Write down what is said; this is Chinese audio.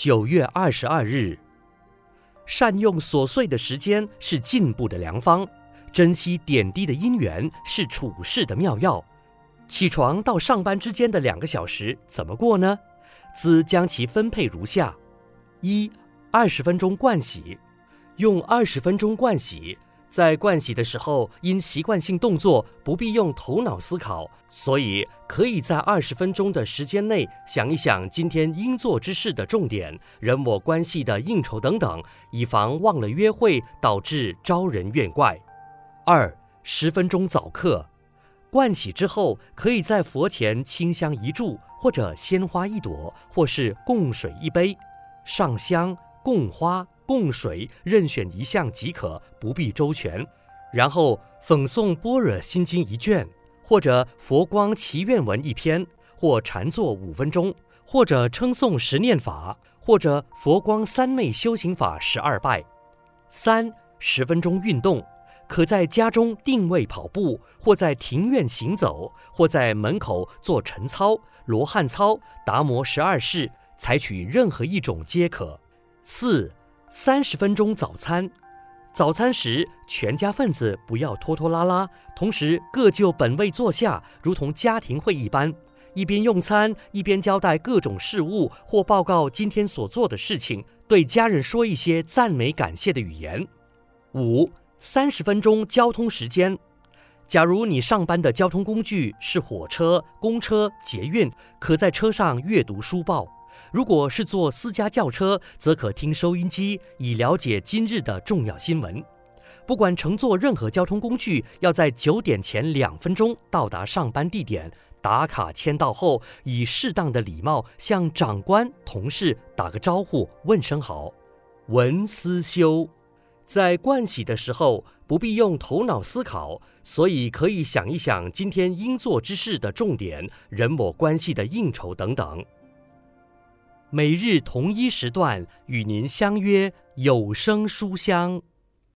九月二十二日，善用琐碎的时间是进步的良方，珍惜点滴的因缘是处世的妙药。起床到上班之间的两个小时怎么过呢？兹将其分配如下：一、二十分钟盥洗，用二十分钟盥洗。在盥洗的时候，因习惯性动作不必用头脑思考，所以可以在二十分钟的时间内想一想今天应做之事的重点、人我关系的应酬等等，以防忘了约会导致招人怨怪。二、十分钟早课，盥洗之后，可以在佛前清香一炷，或者鲜花一朵，或是供水一杯，上香供花。供水，任选一项即可，不必周全。然后讽诵《般若心经》一卷，或者佛光祈愿文一篇，或禅坐五分钟，或者称诵十念法，或者佛光三昧修行法十二拜。三、十分钟运动，可在家中定位跑步，或在庭院行走，或在门口做晨操、罗汉操、达摩十二式，采取任何一种皆可。四。三十分钟早餐，早餐时全家分子不要拖拖拉拉，同时各就本位坐下，如同家庭会议般，一边用餐一边交代各种事务或报告今天所做的事情，对家人说一些赞美感谢的语言。五、三十分钟交通时间，假如你上班的交通工具是火车、公车、捷运，可在车上阅读书报。如果是坐私家轿车，则可听收音机，以了解今日的重要新闻。不管乘坐任何交通工具，要在九点前两分钟到达上班地点，打卡签到后，以适当的礼貌向长官、同事打个招呼，问声好。文思修，在盥洗的时候不必用头脑思考，所以可以想一想今天应做之事的重点、人我关系的应酬等等。每日同一时段与您相约有声书香。